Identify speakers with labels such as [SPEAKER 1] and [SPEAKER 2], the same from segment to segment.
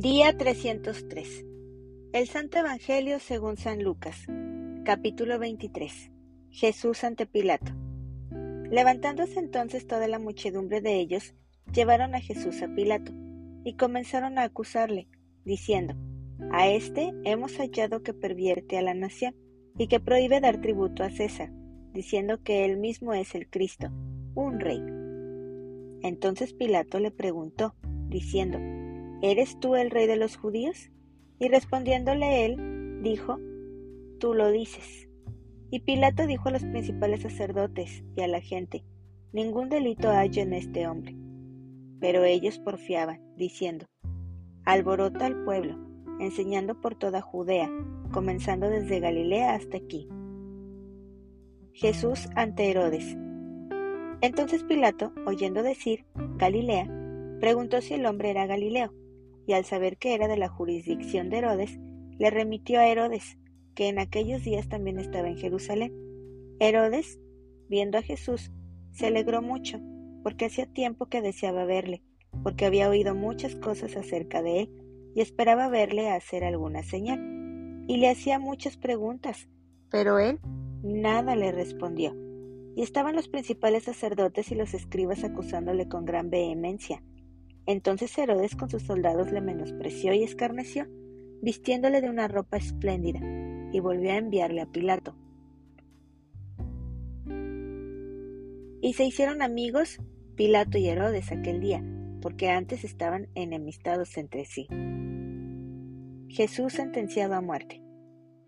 [SPEAKER 1] Día 303. El Santo Evangelio según San Lucas. Capítulo 23. Jesús ante Pilato. Levantándose entonces toda la muchedumbre de ellos, llevaron a Jesús a Pilato, y comenzaron a acusarle, diciendo, A este hemos hallado que pervierte a la nación, y que prohíbe dar tributo a César, diciendo que él mismo es el Cristo, un rey. Entonces Pilato le preguntó, diciendo, ¿Eres tú el rey de los judíos? Y respondiéndole él, dijo, Tú lo dices. Y Pilato dijo a los principales sacerdotes y a la gente, Ningún delito hay en este hombre. Pero ellos porfiaban, diciendo, Alborota al pueblo, enseñando por toda Judea, comenzando desde Galilea hasta aquí. Jesús ante Herodes. Entonces Pilato, oyendo decir Galilea, preguntó si el hombre era Galileo y al saber que era de la jurisdicción de Herodes, le remitió a Herodes, que en aquellos días también estaba en Jerusalén. Herodes, viendo a Jesús, se alegró mucho, porque hacía tiempo que deseaba verle, porque había oído muchas cosas acerca de él y esperaba verle hacer alguna señal. Y le hacía muchas preguntas, pero él nada le respondió. Y estaban los principales sacerdotes y los escribas acusándole con gran vehemencia. Entonces Herodes con sus soldados le menospreció y escarneció, vistiéndole de una ropa espléndida, y volvió a enviarle a Pilato. Y se hicieron amigos Pilato y Herodes aquel día, porque antes estaban enemistados entre sí. Jesús sentenciado a muerte.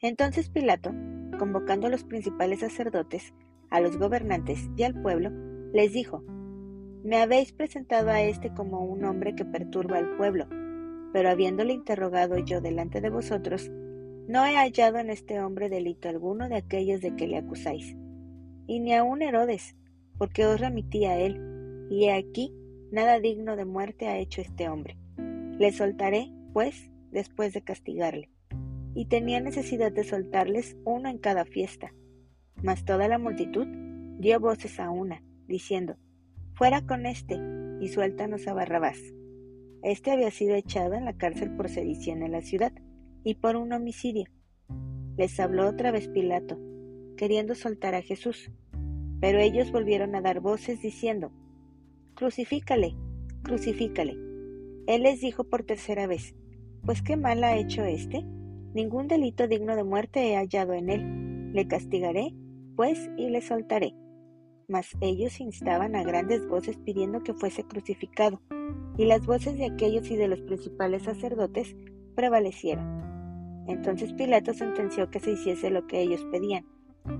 [SPEAKER 1] Entonces Pilato, convocando a los principales sacerdotes, a los gobernantes y al pueblo, les dijo, me habéis presentado a éste como un hombre que perturba al pueblo, pero habiéndole interrogado yo delante de vosotros, no he hallado en este hombre delito alguno de aquellos de que le acusáis, y ni aun Herodes, porque os remití a él, y he aquí, nada digno de muerte ha hecho este hombre. Le soltaré, pues, después de castigarle. Y tenía necesidad de soltarles uno en cada fiesta. Mas toda la multitud dio voces a una, diciendo, Fuera con este y suéltanos a Barrabás. Este había sido echado en la cárcel por sedición en la ciudad y por un homicidio. Les habló otra vez Pilato, queriendo soltar a Jesús, pero ellos volvieron a dar voces diciendo, Crucifícale, crucifícale. Él les dijo por tercera vez, Pues qué mal ha hecho éste. Ningún delito digno de muerte he hallado en él. Le castigaré, pues, y le soltaré mas ellos instaban a grandes voces pidiendo que fuese crucificado, y las voces de aquellos y de los principales sacerdotes prevalecieron. Entonces Pilato sentenció que se hiciese lo que ellos pedían,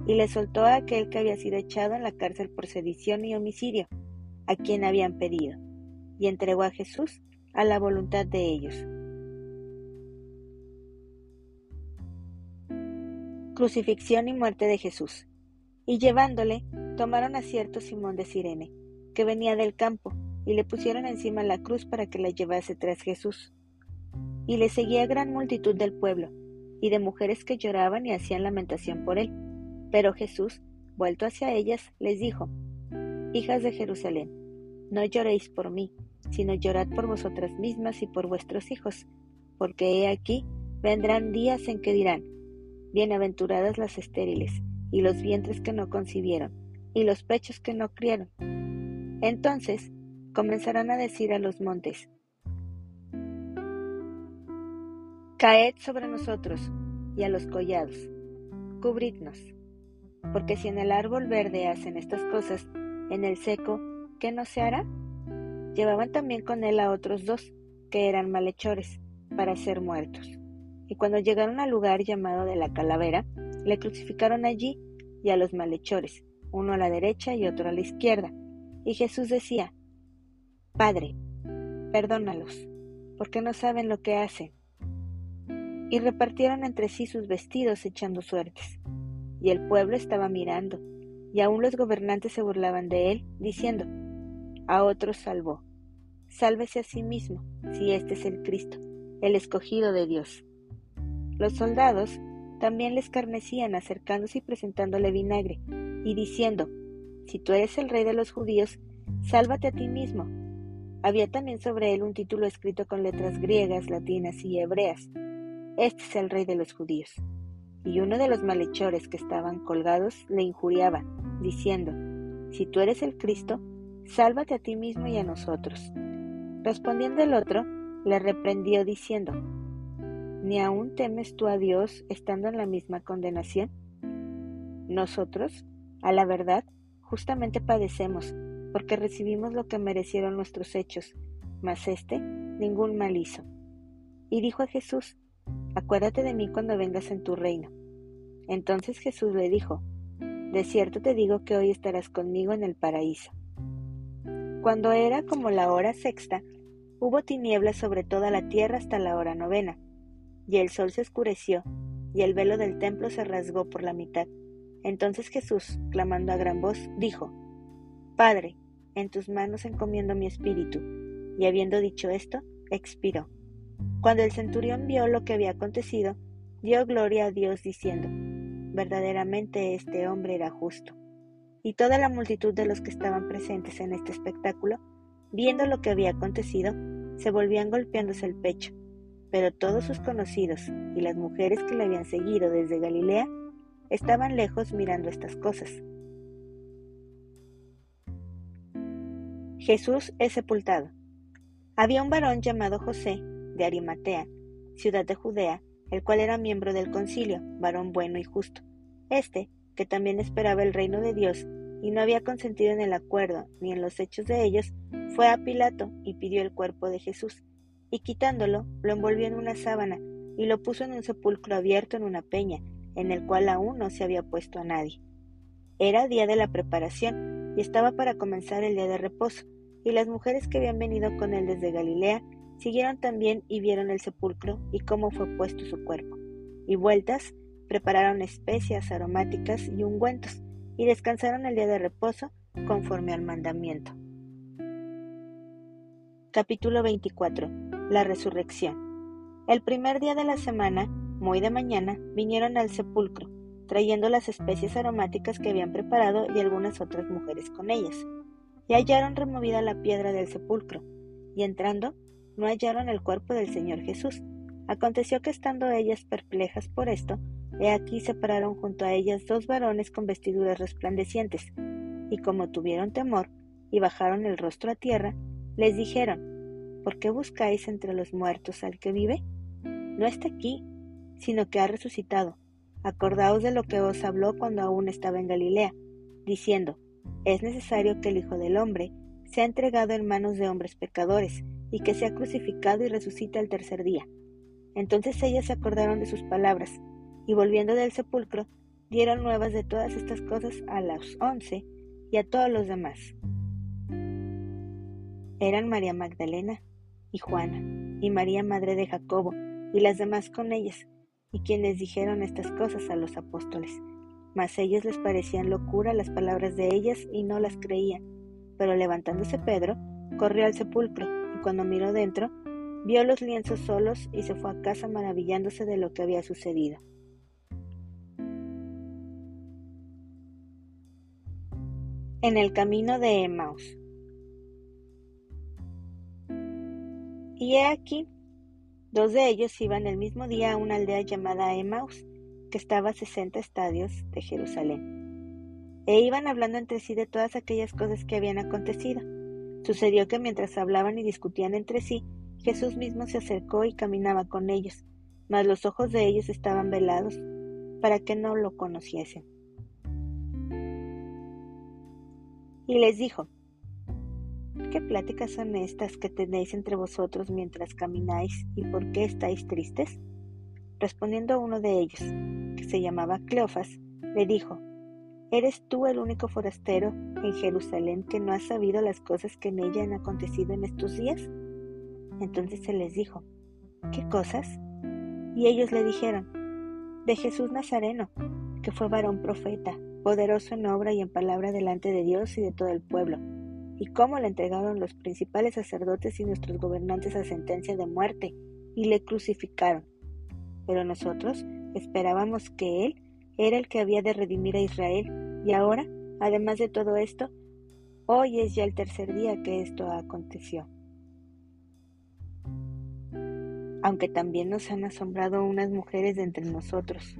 [SPEAKER 1] y le soltó a aquel que había sido echado en la cárcel por sedición y homicidio, a quien habían pedido, y entregó a Jesús a la voluntad de ellos. Crucifixión y muerte de Jesús. Y llevándole, tomaron a cierto Simón de Sirene, que venía del campo, y le pusieron encima la cruz para que la llevase tras Jesús. Y le seguía gran multitud del pueblo, y de mujeres que lloraban y hacían lamentación por él. Pero Jesús, vuelto hacia ellas, les dijo, Hijas de Jerusalén, no lloréis por mí, sino llorad por vosotras mismas y por vuestros hijos, porque he aquí vendrán días en que dirán, Bienaventuradas las estériles, y los vientres que no concibieron, y los pechos que no criaron. Entonces comenzarán a decir a los montes, Caed sobre nosotros, y a los collados, cubridnos, porque si en el árbol verde hacen estas cosas, en el seco, ¿qué no se hará? Llevaban también con él a otros dos, que eran malhechores, para ser muertos. Y cuando llegaron al lugar llamado de la calavera, le crucificaron allí y a los malhechores, uno a la derecha y otro a la izquierda. Y Jesús decía, Padre, perdónalos, porque no saben lo que hacen. Y repartieron entre sí sus vestidos echando suertes. Y el pueblo estaba mirando, y aún los gobernantes se burlaban de él, diciendo, A otros salvó. Sálvese a sí mismo, si este es el Cristo, el escogido de Dios. Los soldados también le escarnecían acercándose y presentándole vinagre, y diciendo, Si tú eres el rey de los judíos, sálvate a ti mismo. Había también sobre él un título escrito con letras griegas, latinas y hebreas. Este es el rey de los judíos. Y uno de los malhechores que estaban colgados le injuriaba, diciendo, Si tú eres el Cristo, sálvate a ti mismo y a nosotros. Respondiendo el otro, le reprendió diciendo, ¿Ni aún temes tú a Dios estando en la misma condenación? Nosotros, a la verdad, justamente padecemos, porque recibimos lo que merecieron nuestros hechos, mas éste ningún mal hizo. Y dijo a Jesús, Acuérdate de mí cuando vengas en tu reino. Entonces Jesús le dijo, De cierto te digo que hoy estarás conmigo en el paraíso. Cuando era como la hora sexta, hubo tinieblas sobre toda la tierra hasta la hora novena, y el sol se oscureció, y el velo del templo se rasgó por la mitad. Entonces Jesús, clamando a gran voz, dijo, Padre, en tus manos encomiendo mi espíritu. Y habiendo dicho esto, expiró. Cuando el centurión vio lo que había acontecido, dio gloria a Dios diciendo, verdaderamente este hombre era justo. Y toda la multitud de los que estaban presentes en este espectáculo, viendo lo que había acontecido, se volvían golpeándose el pecho pero todos sus conocidos y las mujeres que le habían seguido desde Galilea estaban lejos mirando estas cosas. Jesús es sepultado. Había un varón llamado José, de Arimatea, ciudad de Judea, el cual era miembro del concilio, varón bueno y justo. Este, que también esperaba el reino de Dios y no había consentido en el acuerdo ni en los hechos de ellos, fue a Pilato y pidió el cuerpo de Jesús y quitándolo, lo envolvió en una sábana y lo puso en un sepulcro abierto en una peña, en el cual aún no se había puesto a nadie. Era día de la preparación y estaba para comenzar el día de reposo, y las mujeres que habían venido con él desde Galilea siguieron también y vieron el sepulcro y cómo fue puesto su cuerpo. Y vueltas, prepararon especias aromáticas y ungüentos, y descansaron el día de reposo conforme al mandamiento. Capítulo 24 la resurrección. El primer día de la semana, muy de mañana, vinieron al sepulcro, trayendo las especies aromáticas que habían preparado y algunas otras mujeres con ellas. Y hallaron removida la piedra del sepulcro, y entrando, no hallaron el cuerpo del Señor Jesús. Aconteció que estando ellas perplejas por esto, he aquí se pararon junto a ellas dos varones con vestiduras resplandecientes, y como tuvieron temor, y bajaron el rostro a tierra, les dijeron, ¿Por qué buscáis entre los muertos al que vive? No está aquí, sino que ha resucitado. Acordaos de lo que os habló cuando aún estaba en Galilea, diciendo, es necesario que el Hijo del Hombre sea entregado en manos de hombres pecadores, y que sea crucificado y resucite al tercer día. Entonces ellas se acordaron de sus palabras, y volviendo del sepulcro, dieron nuevas de todas estas cosas a los once y a todos los demás. Eran María Magdalena, y Juana, y María Madre de Jacobo, y las demás con ellas, y quienes dijeron estas cosas a los apóstoles. Mas ellos les parecían locura las palabras de ellas y no las creían. Pero levantándose Pedro, corrió al sepulcro, y cuando miró dentro, vio los lienzos solos y se fue a casa maravillándose de lo que había sucedido. En el camino de Emmaus. Y he aquí, dos de ellos iban el mismo día a una aldea llamada Emmaus, que estaba a sesenta estadios de Jerusalén. E iban hablando entre sí de todas aquellas cosas que habían acontecido. Sucedió que mientras hablaban y discutían entre sí, Jesús mismo se acercó y caminaba con ellos, mas los ojos de ellos estaban velados, para que no lo conociesen. Y les dijo, ¿Qué pláticas son estas que tenéis entre vosotros mientras camináis y por qué estáis tristes? Respondiendo a uno de ellos, que se llamaba Cleofas, le dijo, ¿Eres tú el único forastero en Jerusalén que no ha sabido las cosas que en ella han acontecido en estos días? Entonces se les dijo, ¿qué cosas? Y ellos le dijeron, de Jesús Nazareno, que fue varón profeta, poderoso en obra y en palabra delante de Dios y de todo el pueblo y cómo le entregaron los principales sacerdotes y nuestros gobernantes a sentencia de muerte y le crucificaron. Pero nosotros esperábamos que Él era el que había de redimir a Israel y ahora, además de todo esto, hoy es ya el tercer día que esto aconteció. aunque también nos han asombrado unas mujeres de entre nosotros,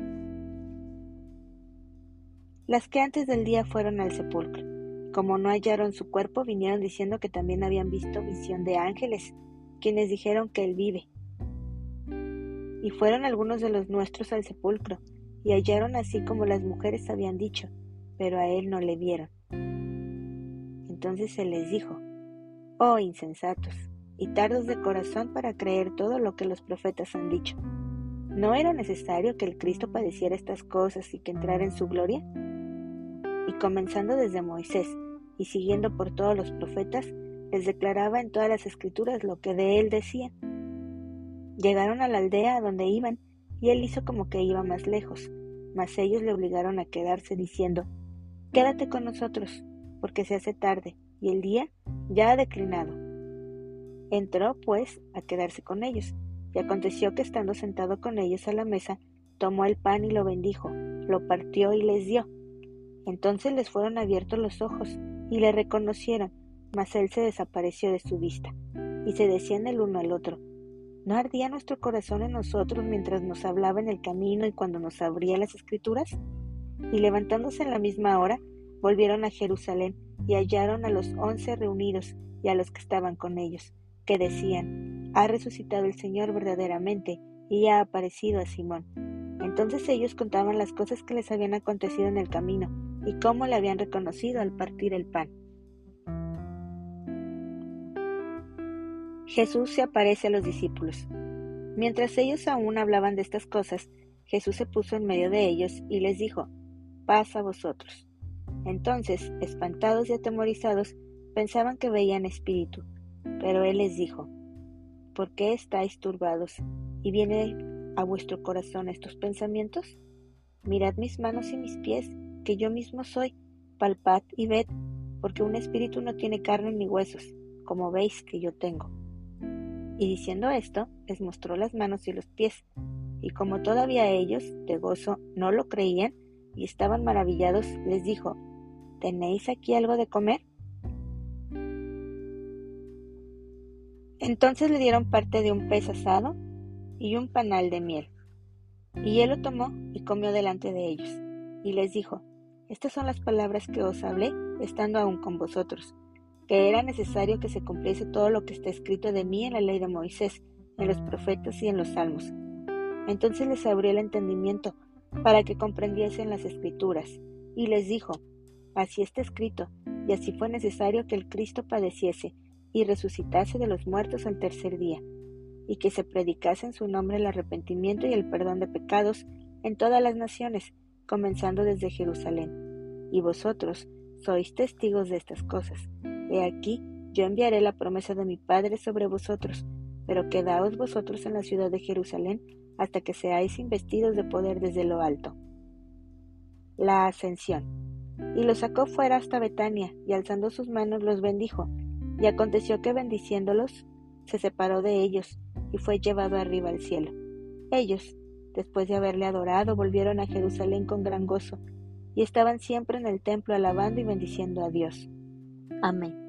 [SPEAKER 1] las que antes del día fueron al sepulcro. Como no hallaron su cuerpo, vinieron diciendo que también habían visto visión de ángeles, quienes dijeron que él vive. Y fueron algunos de los nuestros al sepulcro, y hallaron así como las mujeres habían dicho, pero a él no le vieron. Entonces se les dijo, Oh insensatos, y tardos de corazón para creer todo lo que los profetas han dicho. ¿No era necesario que el Cristo padeciera estas cosas y que entrara en su gloria? Y comenzando desde Moisés y siguiendo por todos los profetas, les declaraba en todas las escrituras lo que de él decían. Llegaron a la aldea donde iban, y él hizo como que iba más lejos, mas ellos le obligaron a quedarse diciendo, Quédate con nosotros, porque se hace tarde, y el día ya ha declinado. Entró, pues, a quedarse con ellos, y aconteció que estando sentado con ellos a la mesa, tomó el pan y lo bendijo, lo partió y les dio. Entonces les fueron abiertos los ojos, y le reconocieron, mas él se desapareció de su vista. Y se decían el uno al otro, ¿no ardía nuestro corazón en nosotros mientras nos hablaba en el camino y cuando nos abría las escrituras? Y levantándose en la misma hora, volvieron a Jerusalén y hallaron a los once reunidos y a los que estaban con ellos que decían, ha resucitado el Señor verdaderamente y ha aparecido a Simón. Entonces ellos contaban las cosas que les habían acontecido en el camino y cómo le habían reconocido al partir el pan. Jesús se aparece a los discípulos. Mientras ellos aún hablaban de estas cosas, Jesús se puso en medio de ellos y les dijo, paz a vosotros. Entonces, espantados y atemorizados, pensaban que veían espíritu pero él les dijo, ¿por qué estáis turbados y viene a vuestro corazón estos pensamientos? Mirad mis manos y mis pies, que yo mismo soy, palpad y ved, porque un espíritu no tiene carne ni huesos, como veis que yo tengo. Y diciendo esto, les mostró las manos y los pies, y como todavía ellos, de gozo, no lo creían y estaban maravillados, les dijo, ¿tenéis aquí algo de comer? Entonces le dieron parte de un pez asado y un panal de miel. Y él lo tomó y comió delante de ellos. Y les dijo, Estas son las palabras que os hablé estando aún con vosotros, que era necesario que se cumpliese todo lo que está escrito de mí en la ley de Moisés, en los profetas y en los salmos. Entonces les abrió el entendimiento para que comprendiesen las escrituras, y les dijo, Así está escrito, y así fue necesario que el Cristo padeciese y resucitase de los muertos al tercer día, y que se predicase en su nombre el arrepentimiento y el perdón de pecados en todas las naciones, comenzando desde Jerusalén. Y vosotros sois testigos de estas cosas. He aquí, yo enviaré la promesa de mi Padre sobre vosotros, pero quedaos vosotros en la ciudad de Jerusalén hasta que seáis investidos de poder desde lo alto. La ascensión. Y los sacó fuera hasta Betania, y alzando sus manos los bendijo, y aconteció que bendiciéndolos, se separó de ellos y fue llevado arriba al cielo. Ellos, después de haberle adorado, volvieron a Jerusalén con gran gozo, y estaban siempre en el templo alabando y bendiciendo a Dios. Amén.